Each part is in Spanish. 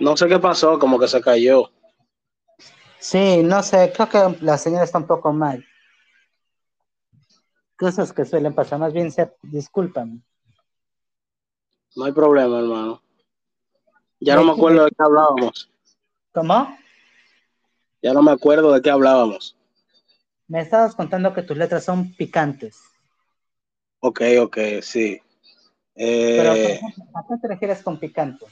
No sé qué pasó, como que se cayó. Sí, no sé, creo que la señora está un poco mal. Cosas que suelen pasar, más bien, se, discúlpame. No hay problema, hermano. Ya no me acuerdo de qué hablábamos. ¿Cómo? Ya no me acuerdo de qué hablábamos. Me estabas contando que tus letras son picantes. Ok, ok, sí. Pero, Eh, ¿a qué te refieres con picante?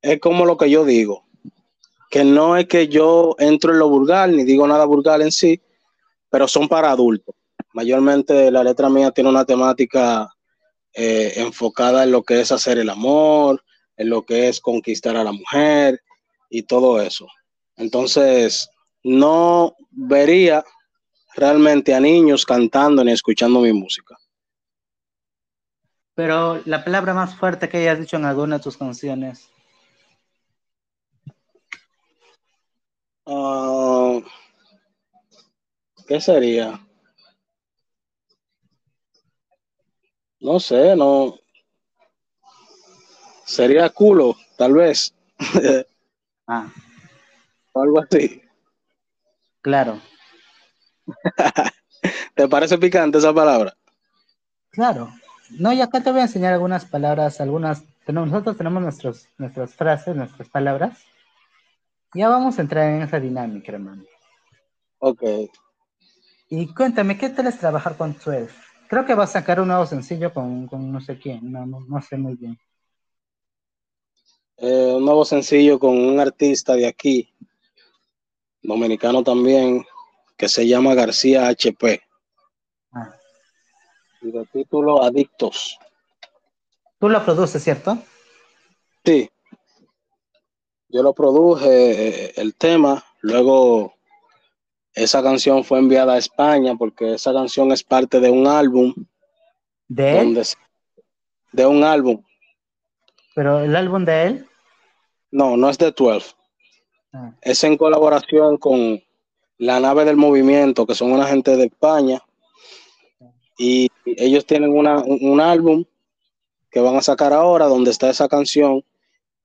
es como lo que yo digo, que no es que yo entro en lo vulgar ni digo nada vulgar en sí, pero son para adultos. Mayormente la letra mía tiene una temática eh, enfocada en lo que es hacer el amor, en lo que es conquistar a la mujer y todo eso. Entonces, no vería realmente a niños cantando ni escuchando mi música. Pero la palabra más fuerte que hayas dicho en alguna de tus canciones. Ah, ¿Qué sería? No sé, no. Sería culo, tal vez. Ah, o algo así. claro, ¿Te parece picante esa palabra? claro. No, y acá te voy a enseñar algunas palabras, algunas. tenemos- Nosotros tenemos nuestros, nuestras frases, nuestras palabras. Ya vamos a entrar en esa dinámica, hermano. Ok. Y cuéntame, ¿qué tal es trabajar con 12? Creo que va a sacar un nuevo sencillo con, con no sé quién, no, no, no sé muy bien. Eh, un nuevo sencillo con un artista de aquí, dominicano también, que se llama García HP. Y de título Adictos. Tú lo produces, ¿cierto? Sí. Yo lo produje, eh, el tema, luego esa canción fue enviada a España porque esa canción es parte de un álbum De él, donde de un álbum. pero el álbum de él. No, no es de 12. Ah, Es en colaboración con La Nave del Movimiento, que son una gente de España. Y ellos tienen una, un, un álbum que van a sacar ahora donde está esa canción.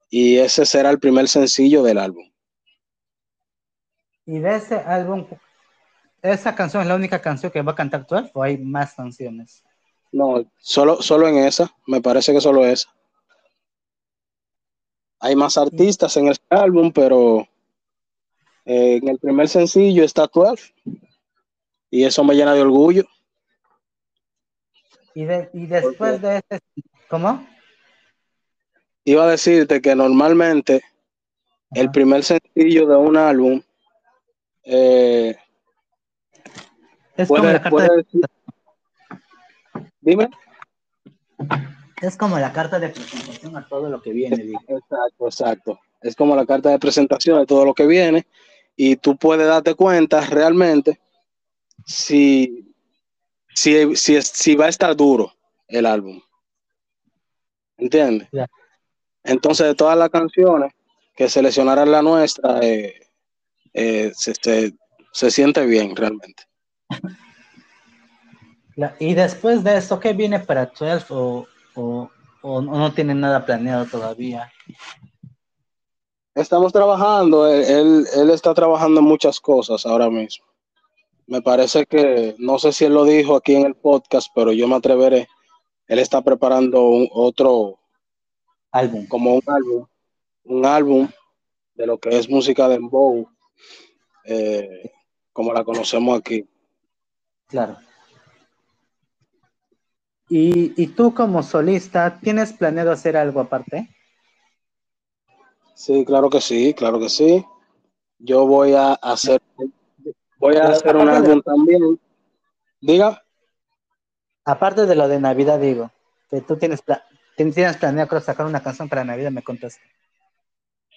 Y ese será el primer sencillo del álbum. Y de ese álbum, ¿esa canción es la única canción que va a cantar 12 o hay más canciones? No, solo, solo en esa, me parece que solo esa. Hay más artistas en este álbum, pero eh, en el primer sencillo está 12. Y eso me llena de orgullo. Y, de, y después de ese, ¿cómo? Iba a decirte que normalmente el primer sencillo de un álbum eh, Es como puede, la carta puede de, decir- Dime. es como la carta de presentación a todo lo que viene, digo. Exacto, exacto. Es como la carta de presentación de todo lo que viene y tú puedes darte cuenta realmente si, si, si, es- si va a estar duro el álbum. ¿Entiendes? Entonces, de todas las canciones que seleccionaran la nuestra, eh, eh, se, se- se siente bien realmente. La- y después de esto, ¿qué viene para 12 o, o, o no tienen nada planeado todavía? Estamos trabajando, él, él, él está trabajando en muchas cosas ahora mismo. Me parece que, no sé si él lo dijo aquí en el podcast, pero yo me atreveré. Él está preparando un- otro, Álbum. como un álbum, un álbum de lo que es música de dembow, eh, como la conocemos aquí. Claro. Y, y tú como solista, ¿tienes planeado hacer algo aparte? Sí, claro que sí, claro que sí. Yo voy a hacer, voy a Pero hacer un de- álbum también. Diga. Aparte de lo de Navidad, digo, que tú tienes, pla- tien- tienes planeado sacar una canción para Navidad, me contaste.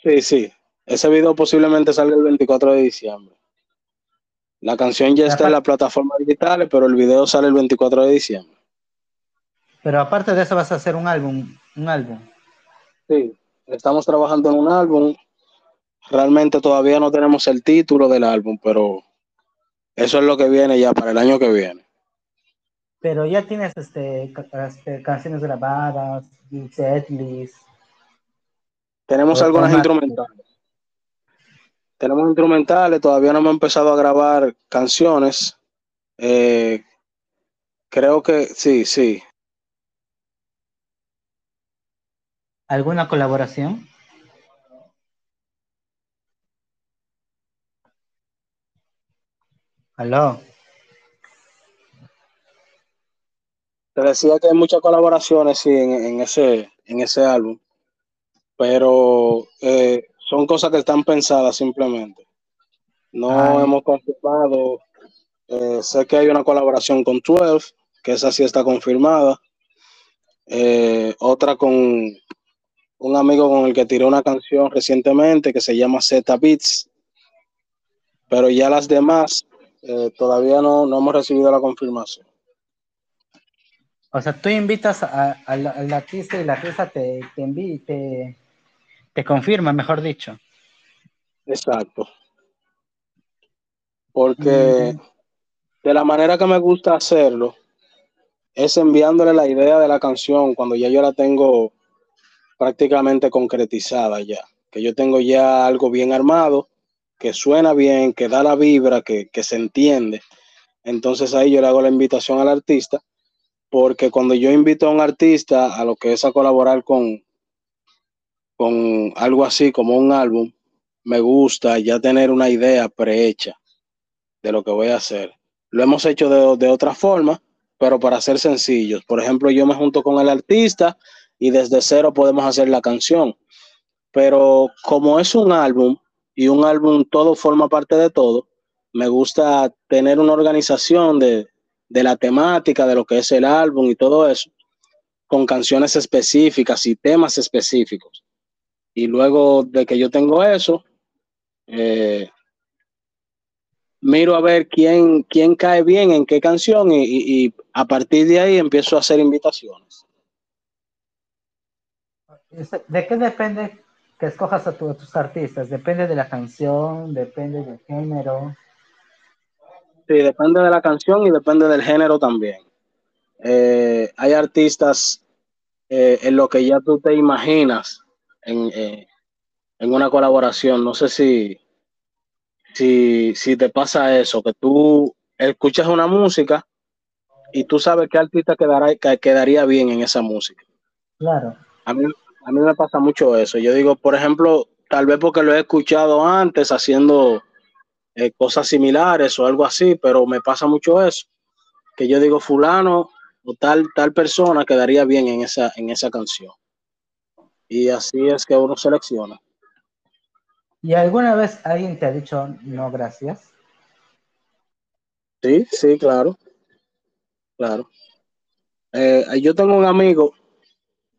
Sí, sí. Ese video posiblemente salga el 24 de diciembre. La canción ya está en las plataformas digitales, pero el video sale el 24 de diciembre. Pero aparte de eso vas a hacer un álbum, un álbum. Sí, estamos trabajando en un álbum. Realmente todavía no tenemos el título del álbum, pero eso es lo que viene ya para el año que viene. pero ya tienes este, este canciones grabadas, setlist. Tenemos algunas instrumentales. Tenemos instrumentales, todavía no hemos empezado a grabar canciones. Eh, creo que sí, sí. ¿Alguna colaboración? Aló. Te decía que hay muchas colaboraciones sí, en, ese, en ese álbum, pero eh, son cosas que están pensadas simplemente. No hemos confirmado. Eh, sé que hay una colaboración con 12, que esa sí está confirmada. Eh, otra con un amigo con el que tiré una canción recientemente que se llama Z Beats. Pero ya las demás todavía no, no hemos recibido la confirmación. O sea, tú invitas al artista y la artista te, te, te, te confirma, mejor dicho. Exacto. Porque de la manera que me gusta hacerlo es enviándole la idea de la canción cuando ya yo la tengo prácticamente concretizada ya. Que yo tengo ya algo bien armado, que suena bien, que da la vibra, que, se entiende. Entonces ahí yo le hago la invitación al artista porque cuando yo invito a un artista a lo que es a colaborar con, con algo así como un álbum, me gusta ya tener una idea prehecha de lo que voy a hacer. Lo hemos hecho de, de otra forma, pero para ser sencillos. Por ejemplo, yo me junto con el artista y desde cero podemos hacer la canción. Pero como es un álbum y un álbum todo forma parte de todo, me gusta tener una organización de, de la temática, de lo que es el álbum y todo eso, con canciones específicas y temas específicos. Y luego de que yo tengo eso, eh, miro a ver quién, quién cae bien en qué canción y, a partir de ahí empiezo a hacer invitaciones. ¿De qué depende que escojas a, a tus artistas? ¿Depende de la canción? ¿Depende del género? Sí, depende de la canción y depende del género también. Eh, hay artistas eh, en lo que ya tú te imaginas eh, en, una colaboración. No sé si, si, si te pasa eso, que tú escuchas una música y tú sabes qué artista quedará, quedaría bien en esa música. Claro. A mí, a mí me pasa mucho eso. Yo digo, por ejemplo, tal vez porque lo he escuchado antes haciendo eh, cosas similares o algo así, pero me pasa mucho eso, que yo digo fulano o tal, tal persona quedaría bien en esa, en esa canción. Y así es que uno selecciona. ¿Y alguna vez alguien te ha dicho no, gracias? Sí, sí, claro. Claro. Eh, yo tengo un amigo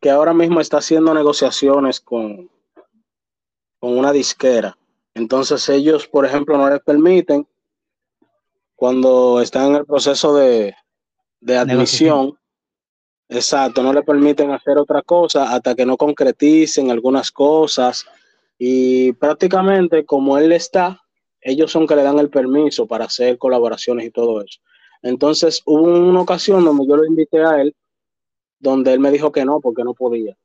que ahora mismo está haciendo negociaciones con, con una disquera entonces ellos, por ejemplo, no les permiten, cuando están en el proceso de, admisión, exacto, no le permiten hacer otra cosa hasta que no concreticen algunas cosas. Y prácticamente como él está, ellos son que le dan el permiso para hacer colaboraciones y todo eso. Entonces hubo una ocasión donde yo lo invité a él, donde él me dijo que no, porque no podía.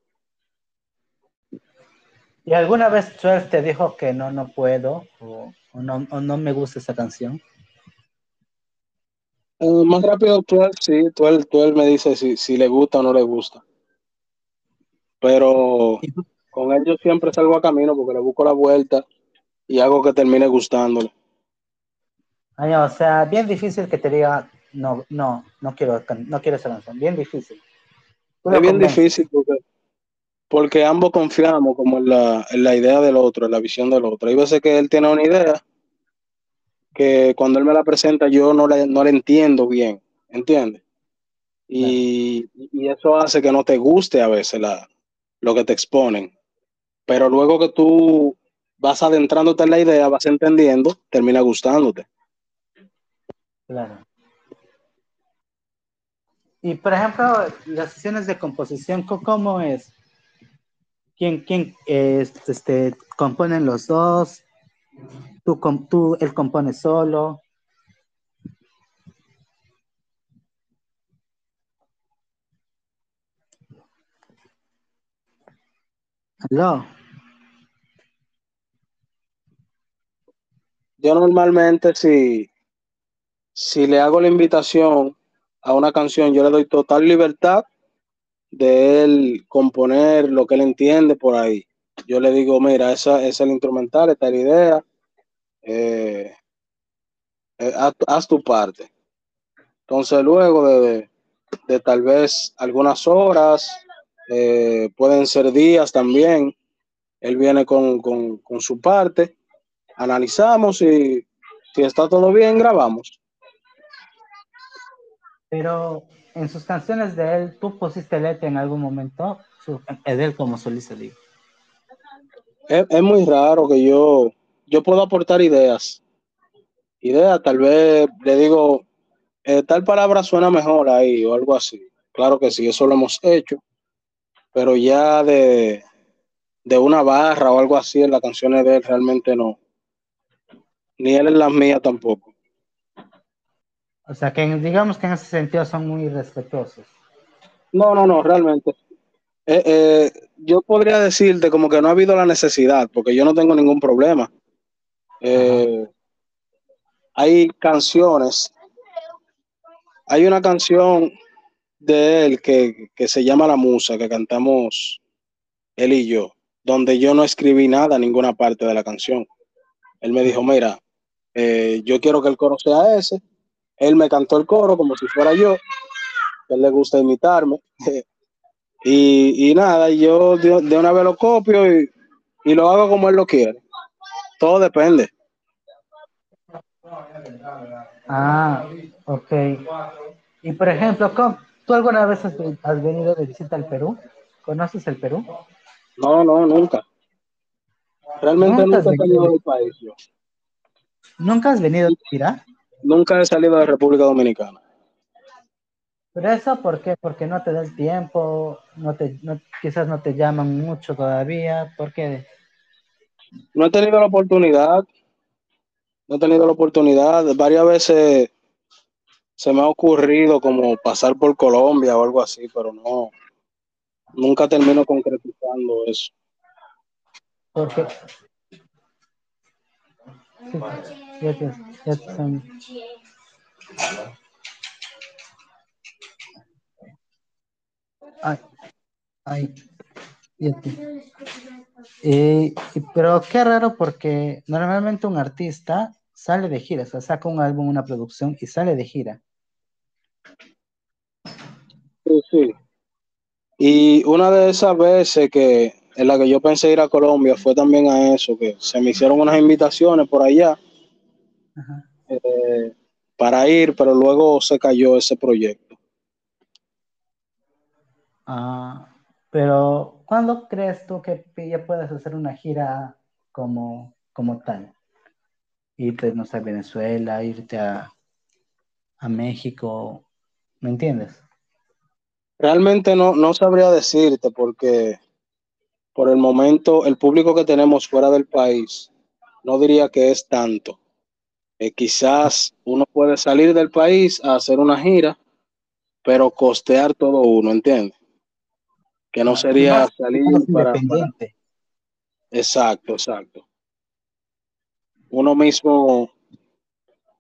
¿Y alguna vez Twelve te dijo que no, no puedo o, no, no, me gusta esa canción? Eh, más rápido Twelve, sí, Twelve, me dice si, si le gusta o no le gusta. Pero con él yo siempre salgo a camino porque le busco la vuelta y hago que termine gustándole. o sea, bien difícil que te diga, no, no, no quiero, no quiero esa canción, bien difícil. Es bien difícil porque porque ambos confiamos como en la, en la idea del otro, en la visión del otro. Hay veces que él tiene una idea que cuando él me la presenta yo no le, no le entiendo bien, ¿entiendes? Y, y, eso hace que no te guste a veces la, lo que te exponen. Pero luego que tú vas adentrándote en la idea, vas entendiendo, termina gustándote. Claro. Y por ejemplo, las sesiones de composición, ¿cómo es? ¿Quién, quién este, componen los dos? ¿Tú, tú, él compone solo. ¿Aló? Yo normalmente si, si le hago la invitación, a una canción, yo le doy total libertad de él componer lo que él entiende por ahí. Yo le digo, mira, esa, es el instrumental, esta es la idea, eh, eh, haz, haz tu parte. Entonces luego de, de tal vez algunas horas, eh, pueden ser días también, él viene con, con, con su parte, analizamos y si está todo bien, grabamos. Pero en sus canciones de él, ¿tú pusiste letra en algún momento? De él como solista, digo. Es, es, muy raro que yo, yo puedo aportar ideas. Ideas, tal vez le digo, eh, tal palabra suena mejor ahí o algo así. Claro que sí, eso lo hemos hecho. Pero ya de, de una barra o algo así en las canciones de él realmente no. Ni él en las mías tampoco. O sea, que digamos que en ese sentido son muy respetuosos. No, no, no, realmente. Eh, eh, yo podría decirte como que no ha habido la necesidad, porque yo no tengo ningún problema. Eh, hay canciones, hay una canción de él que, que, se llama La Musa, que cantamos él y yo, donde yo no escribí nada, ninguna parte de la canción. Él me dijo, mira, yo quiero que el coro sea ese, él me cantó el coro como si fuera yo, él le gusta imitarme. y, y, nada, yo de, de, una vez lo copio y, y, lo hago como él lo quiere. Todo depende. Ah, ok. Y por ejemplo, ¿tú alguna vez has, venido de visita al Perú? ¿Conoces el Perú? No, no, nunca. Realmente nunca, nunca he salido del país. Yo. ¿Nunca has venido a Irak? Nunca he salido de República Dominicana. ¿Pero eso por qué? Porque no te da el tiempo, no te, no, quizás no te llaman mucho todavía, ¿por qué? No he tenido la oportunidad, no he tenido la oportunidad, varias veces se me ha ocurrido como pasar por Colombia o algo así, pero no, nunca termino concretizando eso. Porque ya te, ya te. Ay, ay, eh, pero qué raro porque normalmente un artista sale de gira, o sea, saca un álbum, una producción y sale de gira. Sí, sí. Y una de esas veces que en la que yo pensé ir a Colombia fue también a eso, que se me hicieron unas invitaciones por allá eh, para ir, pero luego se cayó ese proyecto. Ah, pero ¿cuándo crees tú que ya puedes hacer una gira como, como tal? Irte, no sé, a Venezuela, irte a, a México, ¿me entiendes? Realmente no, no sabría decirte porque por el momento el público que tenemos fuera del país no diría que es tanto. Eh, quizás uno puede salir del país a hacer una gira, pero costear todo uno, ¿entiendes? Que no sería más, salir para, para, Exacto, exacto. Uno mismo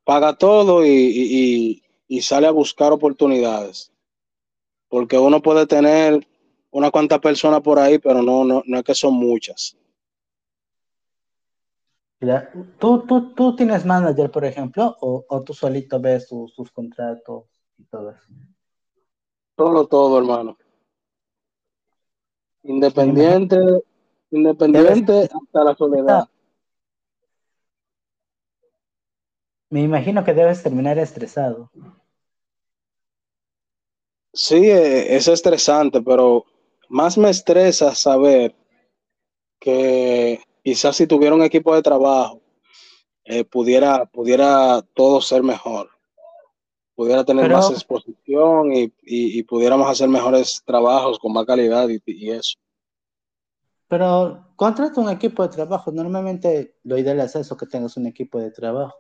paga todo y, y, y, sale a buscar oportunidades. Porque uno puede tener una cuanta personas por ahí, pero no, no, no es que son muchas. ¿Tú, tú, tú tienes manager, por ejemplo, o, o tú solito ves sus, sus contratos y todo eso? Todo, todo, hermano. Independiente, independiente hasta la soledad. Me imagino que debes terminar estresado. Sí, es estresante, pero más me estresa saber que quizás si tuviera un equipo de trabajo, eh, pudiera, pudiera todo ser mejor. Pudiera tener pero, más exposición y, y, y, pudiéramos hacer mejores trabajos con más calidad y, y, eso. Pero contrata un equipo de trabajo. Normalmente lo ideal es eso, que tengas un equipo de trabajo.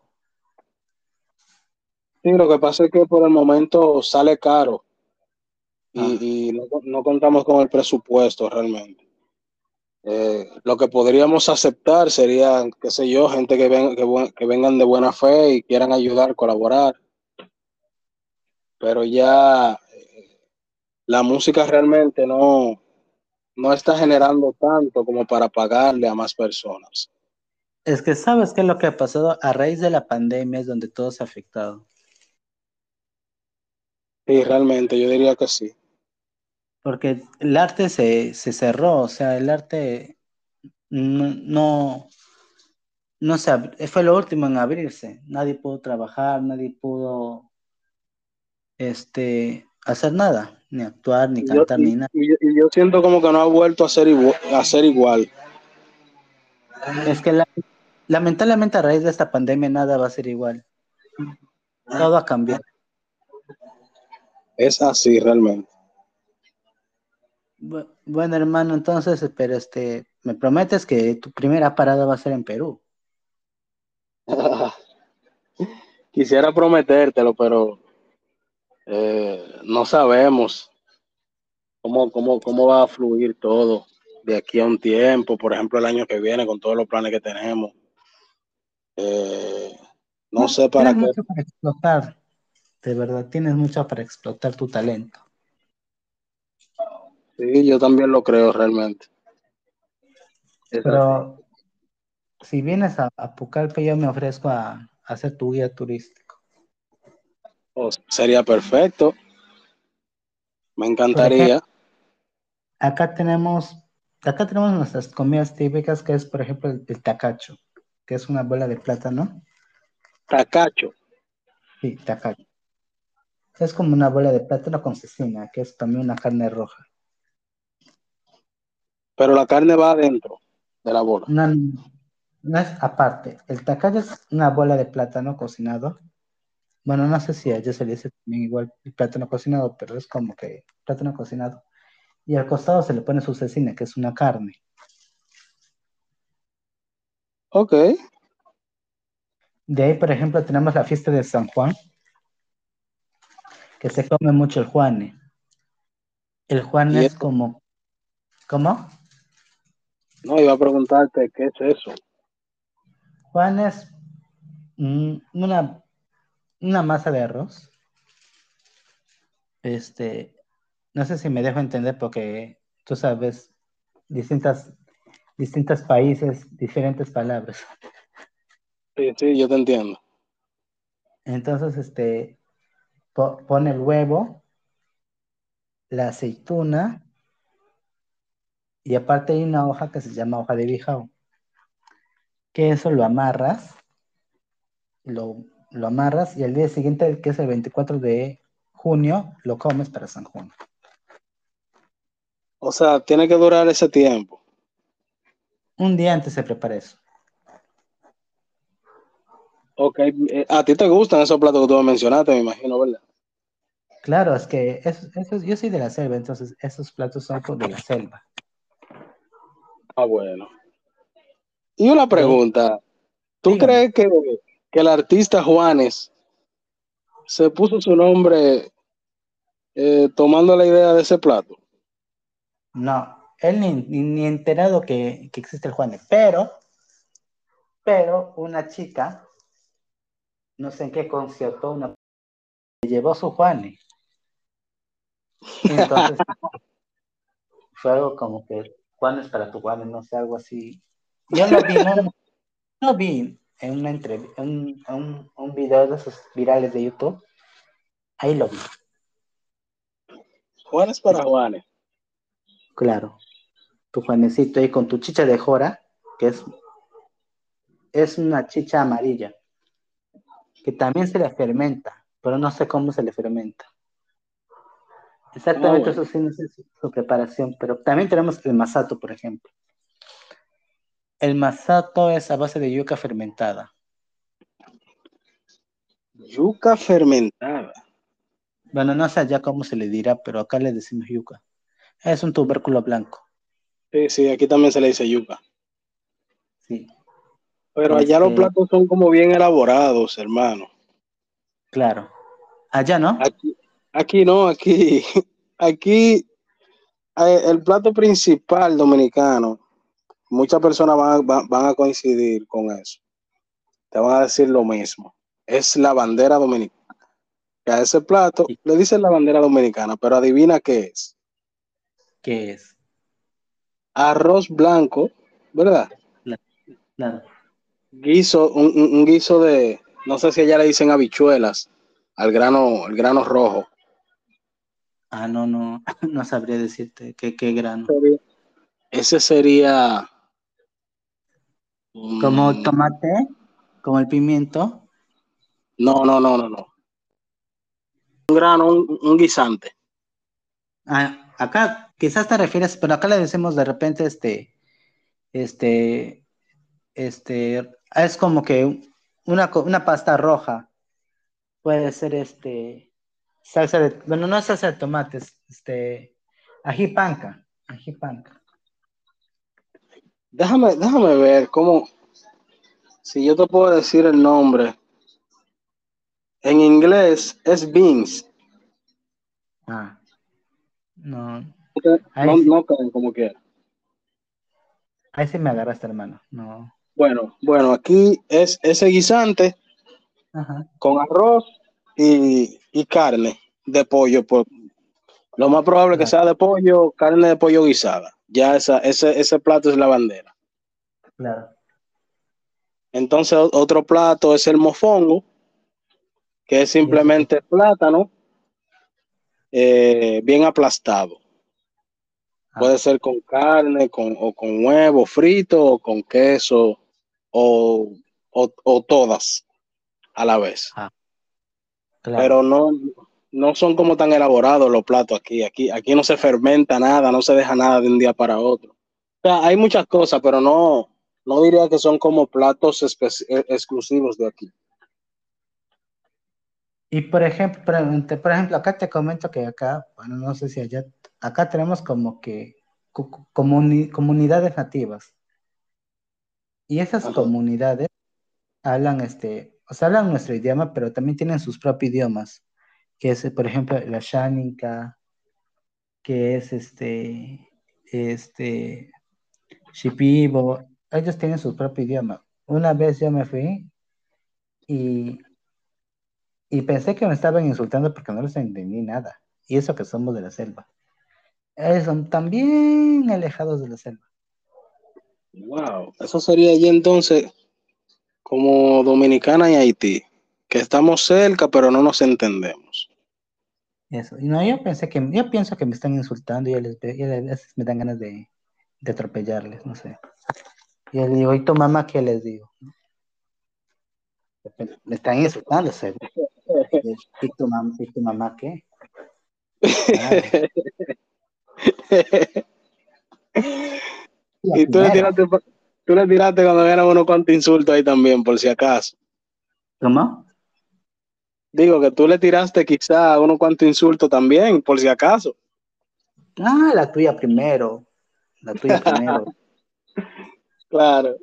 Sí, lo que pasa es que por el momento sale caro y, ah. y no, no, contamos con el presupuesto realmente. Eh, lo que podríamos aceptar sería, qué sé yo, gente que, ven, que, que, vengan de buena fe y quieran ayudar, colaborar. Pero ya eh, la música realmente no, no está generando tanto como para pagarle a más personas. Es que sabes qué es lo que ha pasado a raíz de la pandemia es donde todo se ha afectado. Sí, realmente, yo diría que sí. Porque el arte se, se cerró, o sea, el arte no, no, no se, fue lo último en abrirse. Nadie pudo trabajar, nadie pudo este, hacer nada, ni actuar, ni cantar, yo, ni nada. Y, y, yo siento como que no ha vuelto a ser igual. A ser igual. Es que la, lamentablemente a raíz de esta pandemia nada va a ser igual. Todo ha cambiado. Es así realmente. Bueno, hermano, entonces, pero este, me prometes que tu primera parada va a ser en Perú. Quisiera prometértelo, pero eh, no sabemos cómo, cómo, cómo va a fluir todo de aquí a un tiempo, por ejemplo, el año que viene, con todos los planes que tenemos. Eh, no, no, sé para qué. Mucho para explotar, de verdad, tienes mucho para explotar tu talento. Sí, yo también lo creo realmente. Es Pero así. si vienes a, a, Pucallpa, yo me ofrezco a, a hacer tu guía turístico. Oh, sería perfecto. Me encantaría. Acá tenemos, acá tenemos nuestras comidas típicas, que es, por ejemplo, el, el tacacho, que es una bola de plátano. Tacacho. Sí, tacacho. Es como una bola de plátano con cecina, que es también una carne roja. Pero la carne va adentro de la bola. No, no es aparte. El tacayo es una bola de plátano cocinado. Bueno, no sé si a ellos se le dice también igual el plátano cocinado, pero es como que plátano cocinado. Y al costado se le pone su cecina, que es una carne. Ok. De ahí, por ejemplo, tenemos la fiesta de San Juan, que se come mucho el Juane. El Juan es como... ¿Cómo? No, iba a preguntarte qué es eso. Juan es una, una masa de arroz. Este, no sé si me dejo entender porque tú sabes distintas, distintos países, diferentes palabras. Sí, sí, yo te entiendo. Entonces, este, po pone el huevo, la aceituna, y aparte hay una hoja que se llama hoja de bijao, que eso lo amarras, lo, lo amarras y al día siguiente, que es el 24 de junio, lo comes para San Juan. O sea, tiene que durar ese tiempo. Un día antes se prepara eso. Ok, a ti te gustan esos platos que tú me mencionaste, me imagino, ¿verdad? Claro, es que eso, eso, yo soy de la selva, entonces esos platos son de la selva. Ah, bueno. Y una pregunta. ¿Tú crees que, que, el artista Juanes se puso su nombre eh, tomando la idea de ese plato? No, él ni, ni, ni enterado que, que, existe el Juanes, pero, pero una chica, no sé en qué concierto, una llevó su Juanes. Entonces, fue algo como que Juanes para tu Juanes, no sé, algo así. Yo lo vi, no, no vi en una entrevista, un, un, un, video de esos virales de YouTube. Ahí lo vi. Juanes para Juanes. Claro. Tu Juanecito ahí con tu chicha de jora, que es, es una chicha amarilla, que también se le fermenta, pero no sé cómo se le fermenta. Exactamente, bueno. eso sí, no sé su, su, preparación, pero también tenemos el masato, por ejemplo. El masato es a base de yuca fermentada. Yuca fermentada. Bueno, no sé ya cómo se le dirá, pero acá le decimos yuca. Es un tubérculo blanco. Sí, sí, aquí también se le dice yuca. Sí. Pero allá este... los platos son como bien elaborados, hermano. Claro. Allá no. Aquí, Aquí no, aquí, aquí eh, el plato principal dominicano muchas personas van, van- van a coincidir con eso. Te van a decir lo mismo. Es la bandera dominicana. A ese plato le dicen la bandera dominicana, pero adivina qué es. ¿Qué es? Arroz blanco, ¿verdad? Claro. Guiso, un, un- guiso de, no sé si allá le dicen habichuelas, al grano, al grano rojo. Ah, no, no, no sabría decirte qué, qué grano. Ese sería. Como tomate, como el pimiento. No, no, no, no, no. Un grano, un, un guisante. Ah, acá quizás te refieres, pero acá le decimos de repente este, este, este, es como que una, una pasta roja. Puede ser este, salsa de, bueno, no salsa de tomates, este, ají panca, ají panca. Déjame, déjame ver cómo. Si yo te puedo decir el nombre. En inglés es beans. Ah, no, No, no caen como quiera. ahí sí me agarraste, hermano. No, Bueno, bueno, aquí es ese guisante ajá, con arroz y, y carne de pollo. Pues, lo más probable que sea de pollo, carne de pollo guisada. Ya esa, ese, ese plato es la bandera. claro. Entonces, otro plato es el mofongo, que es simplemente plátano eh, bien aplastado. Ah, Puede ser con carne, con, o con huevo frito, o con queso, o, o, o todas a la vez. Claro. Pero no, no son como tan elaborados los platos aquí. aquí. Aquí no se fermenta nada, no se deja nada de un día para otro. O sea, hay muchas cosas, pero no, no diría que son como platos eh, exclusivos de aquí. Y por ejemplo, por ejemplo, acá te comento que acá, bueno, no sé si allá, acá tenemos como que comuni- comunidades nativas. Y esas Ajá. comunidades hablan este, o sea, hablan nuestro idioma, pero también tienen sus propios idiomas, que es, por ejemplo, la Xánica, que es este, este, Shipibo, ellos tienen su propio idioma. Una vez yo me fui y, y pensé que me estaban insultando porque no les entendí nada. Y eso que somos de la selva. Ellos son también alejados de la selva. Wow, eso sería allí entonces como Dominicana y Haití, que estamos cerca, pero no nos entendemos. Eso. Y no, yo pensé que, yo pienso que me están insultando y les, les- a veces me dan ganas de, de atropellarles, no sé. Y yo le digo, ¿y tu mamá qué les digo? Me están insultando, seguro. ¿Y tu, mam- ¿Y tu mamá qué? Claro. y tú le, tiraste, tú le tiraste cuando vieran unos cuantos insultos ahí también, por si acaso. ¿Cómo? Digo que tú le tiraste quizá unos cuantos insultos también, por si acaso. Ah, la tuya primero. La tuya primero. Claro.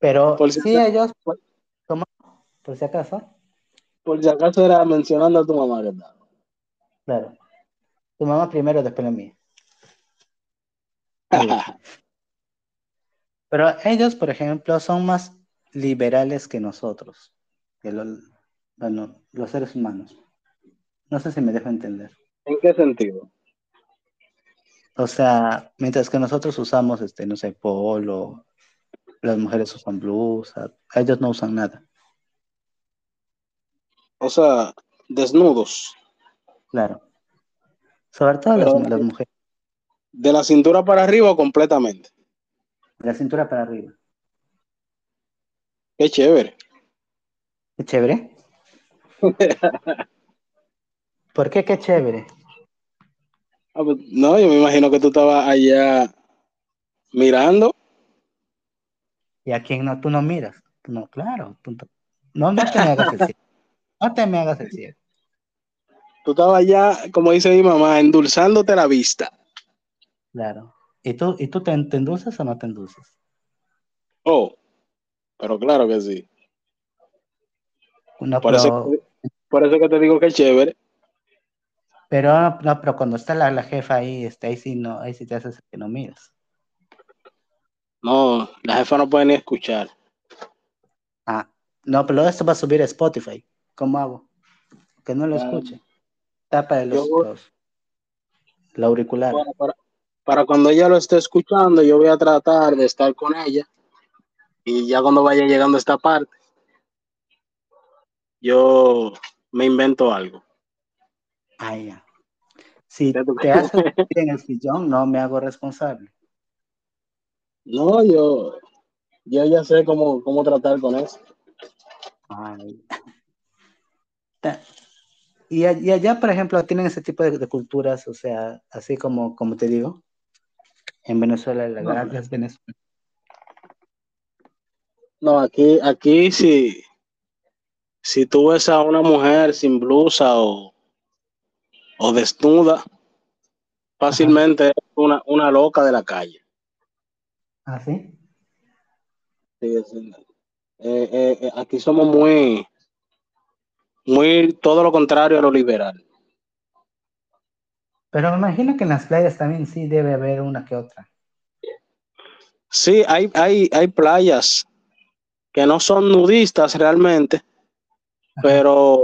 Pero Por si sí, acaso. ellos, ¿cómo? Por si acaso, Por si acaso era mencionando a tu mamá, ¿verdad? claro. Tu mamá primero, después la mía. Pero ellos, por ejemplo, son más liberales que nosotros, que lo- bueno, los seres humanos. No sé si me dejo entender. ¿En qué sentido? O sea, mientras que nosotros usamos, este, no sé, polo, las mujeres usan blusa, ellos no usan nada. O sea, desnudos. Claro. Sobre todo las, las mujeres, De la cintura para arriba o completamente. De la cintura para arriba. Qué chévere. Qué chévere. ¿Por qué qué chévere? Ah, pues, no, yo me imagino que tú estabas allá mirando. ¿Y a quién no? Tú no miras. No, claro. no, no te me hagas el ciego. No te me hagas el ciego. Tú estabas allá, como dice mi mamá, endulzándote la vista. Claro. ¿Y tú, y tú te, te endulzas o no te endulzas? Oh, pero claro que sí. No, Por, pero, eso, por eso que te digo que es chévere. pero, no, pero cuando está la, la jefa ahí, este, ahí sí no, ahí sí te haces que no miras. No, la jefa no puede ni escuchar. Ah, no, pero esto va a subir a Spotify. ¿Cómo hago? Que no lo escuche. Tapa los, Yo- los, el auricular. Bueno, para, para cuando ella lo esté escuchando, yo voy a tratar de estar con ella. Y ya cuando vaya llegando a esta parte, yo me invento algo. Ah, ya. Si te haces en el sillón, no me hago responsable. No, yo, yo ya sé cómo, cómo tratar con eso. Ay. Y allá, por ejemplo, tienen ese tipo de, de culturas, o sea, así como, como te digo, en Venezuela, la No. las Venezuela. No, aquí, aquí si, si tú ves a una mujer sin blusa o, o desnuda, fácilmente es una, una loca de la calle. ¿Ah, sí? Sí, es- eh, eh, eh, aquí somos muy, muy todo lo contrario a lo liberal. Pero me imagino que en las playas también sí debe haber una que otra. Sí, hay, hay, hay playas que no son nudistas realmente, pero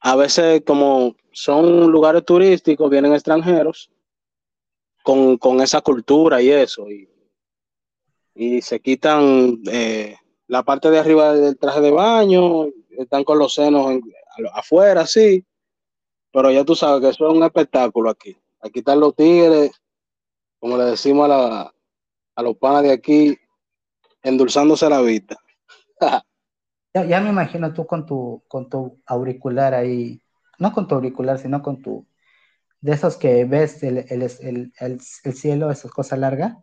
a veces como son lugares turísticos, vienen extranjeros con, con esa cultura y eso, y, y se quitan eh, la parte de arriba del traje de baño, están con los senos en- afuera, sí, pero ya tú sabes que eso es un espectáculo aquí. Aquí están los tigres, como le decimos a, la- a los panas de aquí, endulzándose la vista. Ya, ya me imagino tú con tu, con tu auricular ahí, no con tu auricular, sino con tu, de esos que ves el, el, el, el, el cielo, esas cosas largas,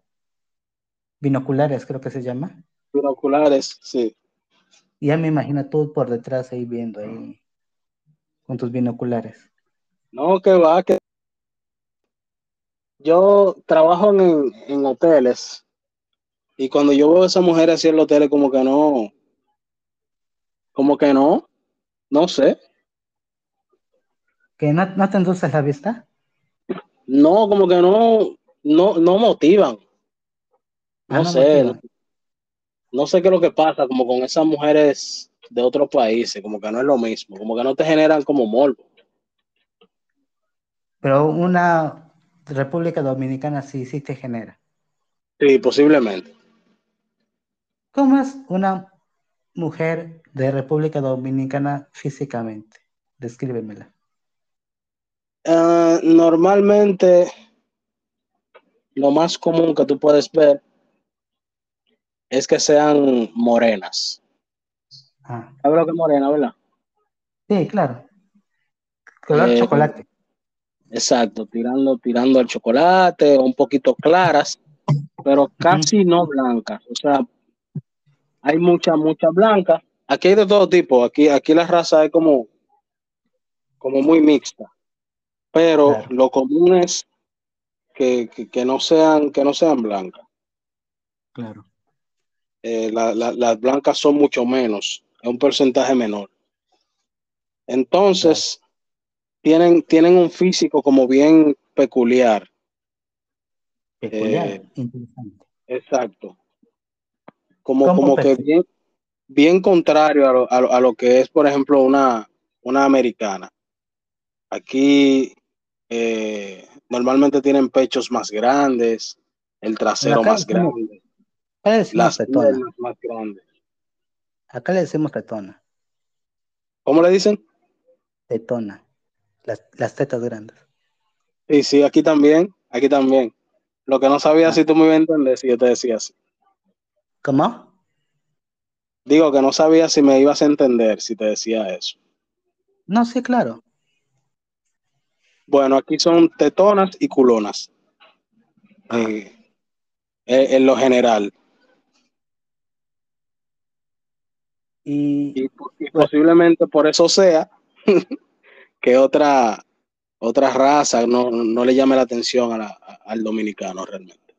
binoculares creo que se llama. Binoculares, sí. Ya me imagino tú por detrás ahí viendo ahí, con tus binoculares. No, que va, que yo trabajo en, en hoteles y cuando yo veo a esa mujer así en los hoteles, como que no, como que no, no sé, ¿Que no, no te endulzas la vista? no, como que no, no, no motivan, Ah, no no sé, motivan. no sé qué es lo que pasa, como con esas mujeres de otros países, como que no es lo mismo, como que no te generan como morbo. Pero una República Dominicana sí, sí te genera. Sí, posiblemente. ¿Cómo es una mujer de República Dominicana físicamente? Descríbemela. Ah, normalmente, lo más común que tú puedes ver es que sean morenas. Ah, ¿Sabes lo que morena, verdad? sí, claro. Color Eh, chocolate. Exacto, tirando, tirando al chocolate, un poquito claras, pero casi no blancas. O sea, hay muchas, muchas blancas. Aquí hay de todo tipo. Aquí, aquí la raza es como, como muy mixta. Pero Claro. lo común es que, que, que no sean, que no sean blancas. Claro. Eh, la- la- las blancas son mucho menos, es un porcentaje menor. Entonces, tienen, tienen un físico como bien peculiar. Peculiar. Eh, Interesante. Exacto. Como, ¿Cómo como que bien, bien contrario a lo, a lo- a lo que es, por ejemplo, una, una americana. Aquí eh, normalmente tienen pechos más grandes, el trasero más grande, Acá le decimos las tetona. más grandes. Acá le decimos tetona. ¿Cómo le dicen? Tetona. Las, las tetas grandes. Sí, sí, aquí también, aquí también. Lo que no sabía Ah. si tú me ibas a entender si yo te decía así. ¿Cómo? Digo que no sabía si me ibas a entender si te decía eso. No, sí, claro. Bueno, aquí son tetonas y culonas. eh, eh, en lo general. Y Y, y posiblemente por eso sea que otra, otra raza no, no le llame la atención a la- a- al dominicano realmente.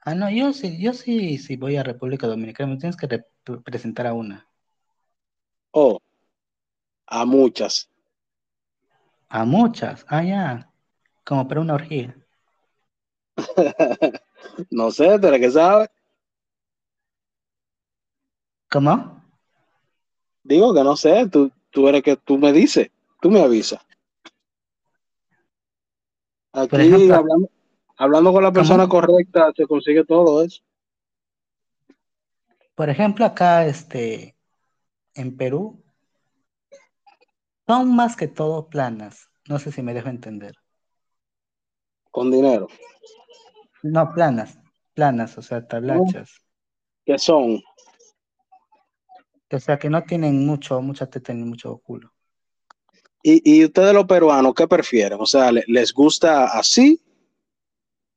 Ah, no, yo sí, yo sí, sí voy a República Dominicana, me tienes que rep- presentar a una. O a muchas. A muchas, ah, ya, como para una orgía. No sé, eres que sabes. ¿Cómo? Digo que no sé, tú, tú eres que tú me dices, tú me avisas. Aquí, ejemplo, hablando, hablando con la persona ¿Cómo? correcta, se consigue todo eso. Por ejemplo, acá este, en Perú son más que todo planas. No sé si me dejo entender. Con dinero. No, planas, planas, o sea, tablachas. ¿Qué son? O sea, que no tienen mucho, mucha teta ni mucho culo. ¿Y, y ustedes los peruanos qué prefieren? O sea, ¿le- ¿les gusta así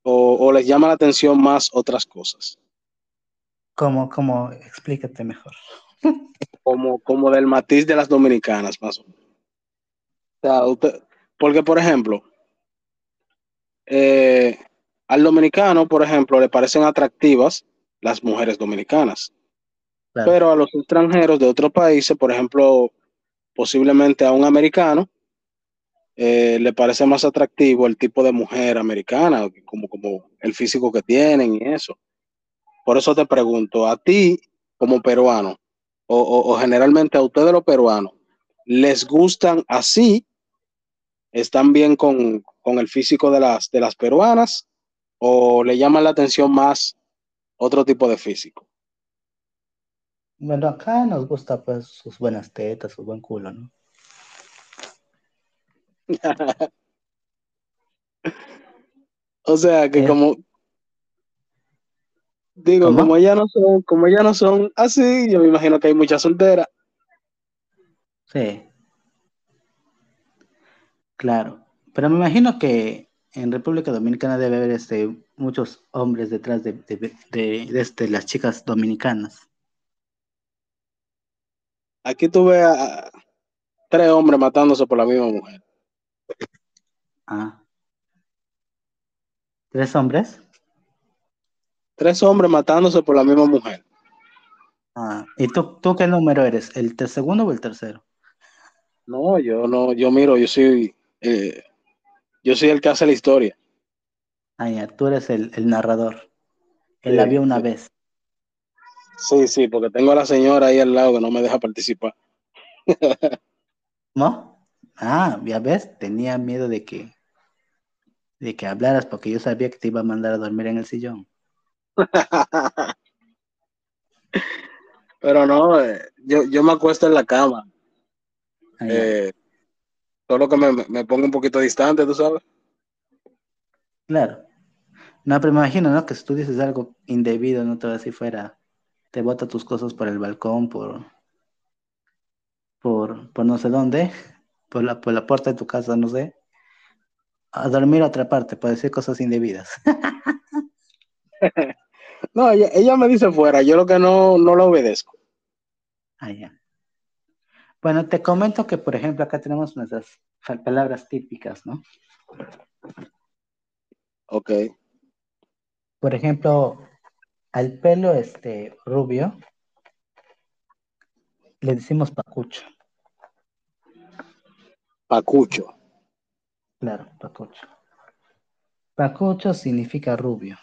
o, o les llama la atención más otras cosas? ¿Cómo, cómo? Explícate mejor. Como, como del matiz de las dominicanas, más o menos. O sea, usted- porque, por ejemplo, eh, al dominicano, por ejemplo, le parecen atractivas las mujeres dominicanas, Claro. pero a los extranjeros de otros países, por ejemplo, posiblemente a un americano, eh, le parece más atractivo el tipo de mujer americana, como, como el físico que tienen y eso. Por eso te pregunto, a ti como peruano, o, o- generalmente a ustedes los peruanos, ¿les gustan así? ¿Están bien con, con el físico de las, de las peruanas? ¿O le llaman la atención más otro tipo de físico? Bueno, acá nos gusta pues sus buenas tetas, su buen culo, ¿no? O sea, que Eh, como, digo, ¿Cómo? como ya no son, como ya no son así, yo me imagino que hay muchas solteras. Sí, claro. Pero me imagino que en República Dominicana debe haber este, muchos hombres detrás de, de, de- de, este, las chicas dominicanas. Aquí tú ves a, tres hombres matándose por la misma mujer. Ah. ¿Tres hombres? Tres hombres matándose por la misma mujer. Ah. ¿Y tú, tú qué número eres? ¿El segundo o el tercero? No, yo no, yo miro, yo soy, eh, yo soy el que hace la historia. Ah, ya, tú eres el, el narrador. Él Sí, la vio una sí. vez. Sí, sí, porque tengo a la señora ahí al lado que no me deja participar. ¿No? Ah, ya ves, tenía miedo de que, de que hablaras porque yo sabía que te iba a mandar a dormir en el sillón. Pero no, eh, yo, yo me acuesto en la cama. Eh, solo que me, me pongo un poquito distante, tú sabes. Claro. No, pero me imagino, ¿no? Que si tú dices algo indebido, no te vas si fuera, te bota tus cosas por el balcón, por, por, por no sé dónde, por la, por la puerta de tu casa, no sé, a dormir a otra parte, por decir cosas indebidas. No, ella, ella me dice fuera, yo lo que no, no la obedezco. Ah, ya. Bueno, te comento que, por ejemplo, acá tenemos nuestras palabras típicas, ¿no? Ok. Por ejemplo, al pelo este rubio le decimos pacucho. Pacucho. Claro, pacucho. Pacucho significa rubio.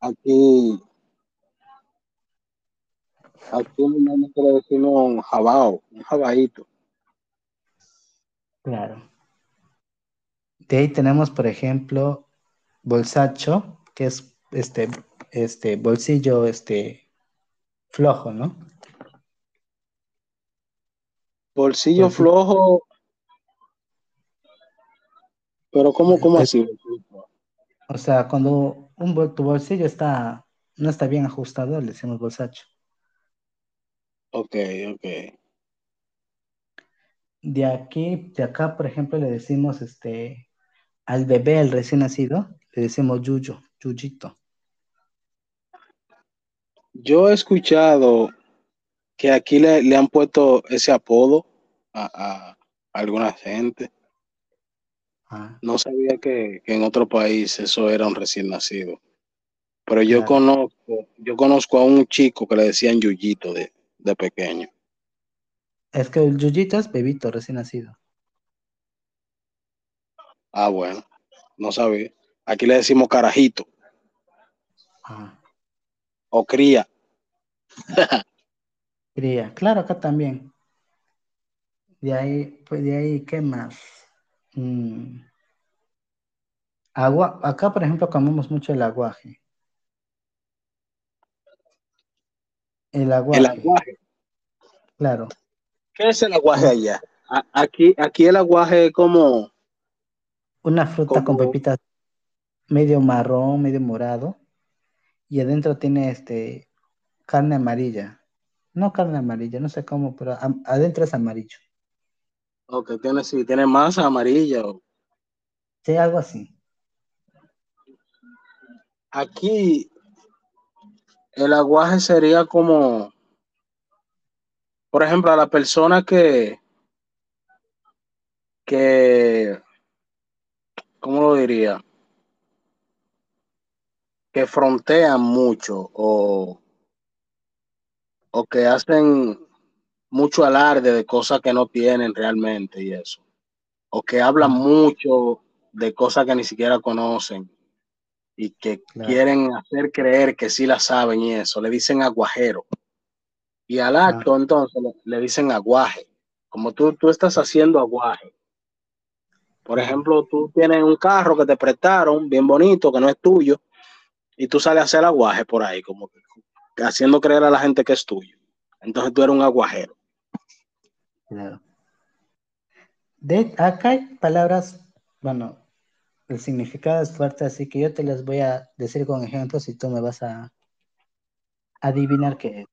Aquí, aquí normalmente le decimos un jabao, un jabaíto. Claro. De ahí tenemos, por ejemplo, bolsacho, que es este, este bolsillo este flojo, ¿no? Bolsillo flojo, pero ¿cómo, cómo Eh, así? O sea, cuando un bol- tu bolsillo está, no está bien ajustado, le decimos bolsacho. Ok, ok. De aquí, de acá, por ejemplo, le decimos este al bebé, al recién nacido, le decimos yuyo, yuyito. Yo he escuchado que aquí le, le han puesto ese apodo a, a alguna gente. Ah, No sabía que, que en otro país eso era un recién nacido. Pero yo claro. conozco, yo conozco a un chico que le decían Yuyito de, de pequeño. Es que el yuyito es bebito, recién nacido. Ah, bueno. No sabía. Aquí le decimos carajito o cría. cría. Claro, acá también. De ahí, pues de ahí, ¿qué más? Mm. Agua, acá, por ejemplo, comemos mucho el aguaje. El aguaje, El aguaje. claro. ¿Qué es el aguaje allá? Aquí, aquí el aguaje es como, Una fruta con pepitas medio marrón, medio morado. Y adentro tiene este carne amarilla. No carne amarilla, no sé cómo, pero adentro es amarillo. o que tiene, sí, tiene masa amarilla. o- Sí, algo así. Aquí el aguaje sería como, por ejemplo, a la persona que, que, ¿cómo lo diría? Que frontean mucho o, o que hacen mucho alarde de cosas que no tienen realmente y eso. O que hablan mucho de cosas que ni siquiera conocen y que claro. quieren hacer creer que sí la saben y eso. Le dicen aguajero. Y al acto entonces le, le dicen aguaje. Como tú, tú estás haciendo aguaje. Por ejemplo, tú tienes un carro que te prestaron, bien bonito, que no es tuyo, y tú sales a hacer aguaje por ahí, como haciendo creer a la gente que es tuyo. Entonces tú eres un aguajero. Claro. De, acá hay palabras, bueno, el significado es fuerte, así que yo te las voy a decir con ejemplos y tú me vas a adivinar qué es.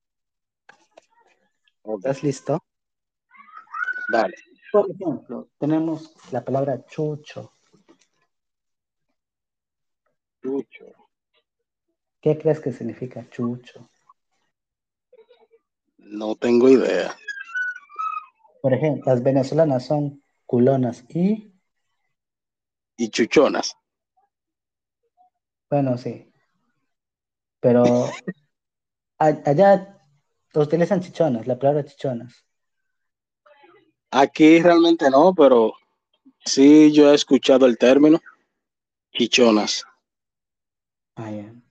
¿Estás listo? dale. Por ejemplo, tenemos la palabra chucho. Chucho. ¿Qué crees que significa chucho? No tengo idea. Por ejemplo, las venezolanas son culonas y, Y chuchonas. bueno, sí, pero allá utilizan chichonas, la palabra chichonas. Aquí realmente no, pero sí yo he escuchado el término chichonas. Ah, ya.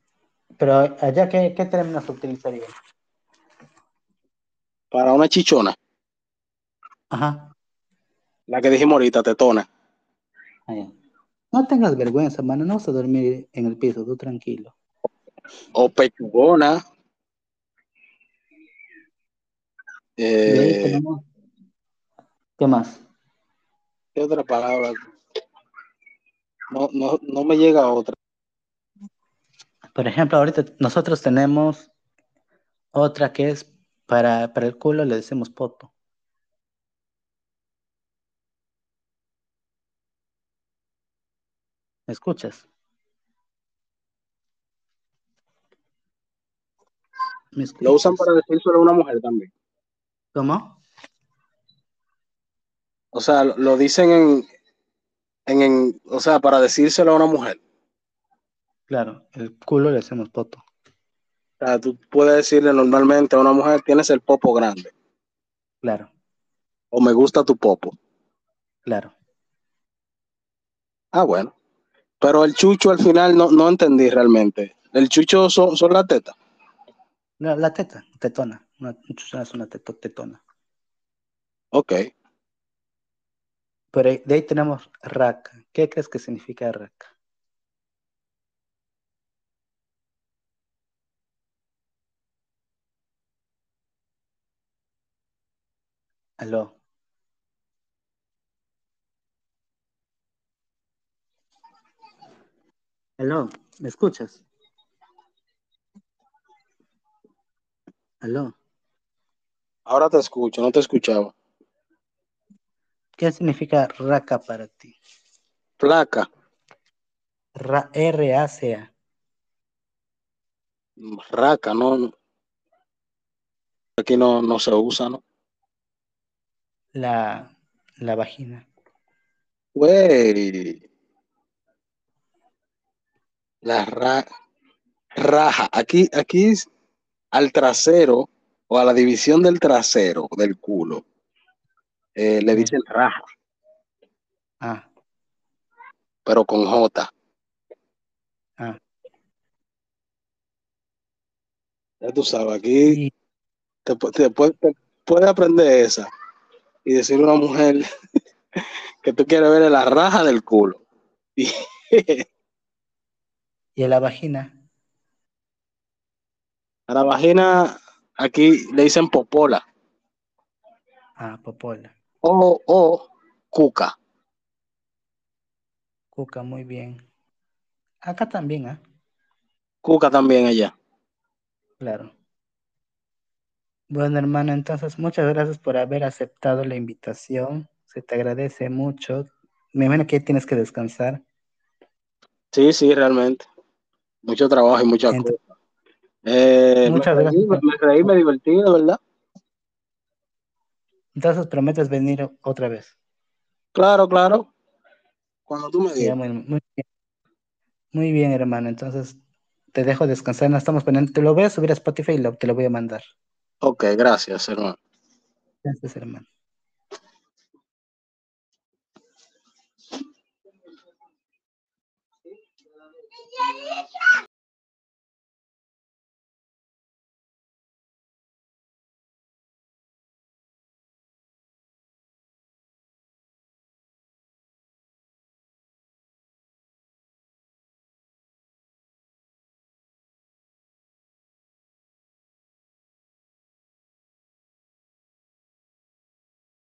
Pero allá, ¿qué, qué términos utilizarían? Para una chichona, Ajá. la que dijimos ahorita, tetona. Ah. No tengas vergüenza, mano, no vas a dormir en el piso, tú tranquilo. O pechugona. Eh, tenemos, ¿qué más? ¿Qué otra palabra? No, no, no me llega otra. Por ejemplo, ahorita nosotros tenemos otra que es para, para el culo, le decimos poto. ¿Me escuchas? ¿Me Lo usan para decir solo a una mujer también. ¿Cómo? O sea, lo, lo dicen en, en, en- o sea, para decírselo a una mujer. Claro, el culo le decimos poto. O sea, tú puedes decirle normalmente a una mujer, tienes el popo grande, Claro, o me gusta tu popo. claro. Ah, bueno. Pero el chucho al final no, no entendí realmente. El chucho son, son las tetas. La, la teta, tetona. Una, es una teto- tetona. Ok. Pero de ahí tenemos raca. ¿Qué crees que significa raca? Aló. Aló, ¿me escuchas? Aló. Ahora te escucho, no te escuchaba. ¿Qué significa raca para ti? Placa. Ra- R-A-C-A. Raca, no. no. Aquí no, no se usa, ¿no? La, la vagina. Güey. La ra- raja. Aquí, aquí es al trasero o a la división del trasero del culo. eh, le dicen raja. Ah, pero con J. Ah, Ya tú sabes, aquí te, te puede, te puede aprender esa y decirle a una mujer que tú quieres ver la raja del culo. Y, y en la vagina. a la vagina aquí le dicen popola Ah, popola. o, o cuca. Cuca, muy bien. Acá también, ¿ah? Cuca también allá. Claro. Bueno, hermano, entonces muchas gracias por haber aceptado la invitación. Se te agradece mucho. Me imagino que tienes que descansar. Sí, sí, realmente. Mucho trabajo y muchas Ent- cosas. Eh, muchas gracias. me, me reí, me divertí, verdad. Entonces prometes venir otra vez. Claro, claro. Cuando tú me digas. muy, muy bien. Muy bien, hermano. Entonces te dejo descansar. No estamos pendientes. Te lo voy a subir a Spotify y lo- te lo voy a mandar. Ok, gracias, hermano. Gracias, hermano.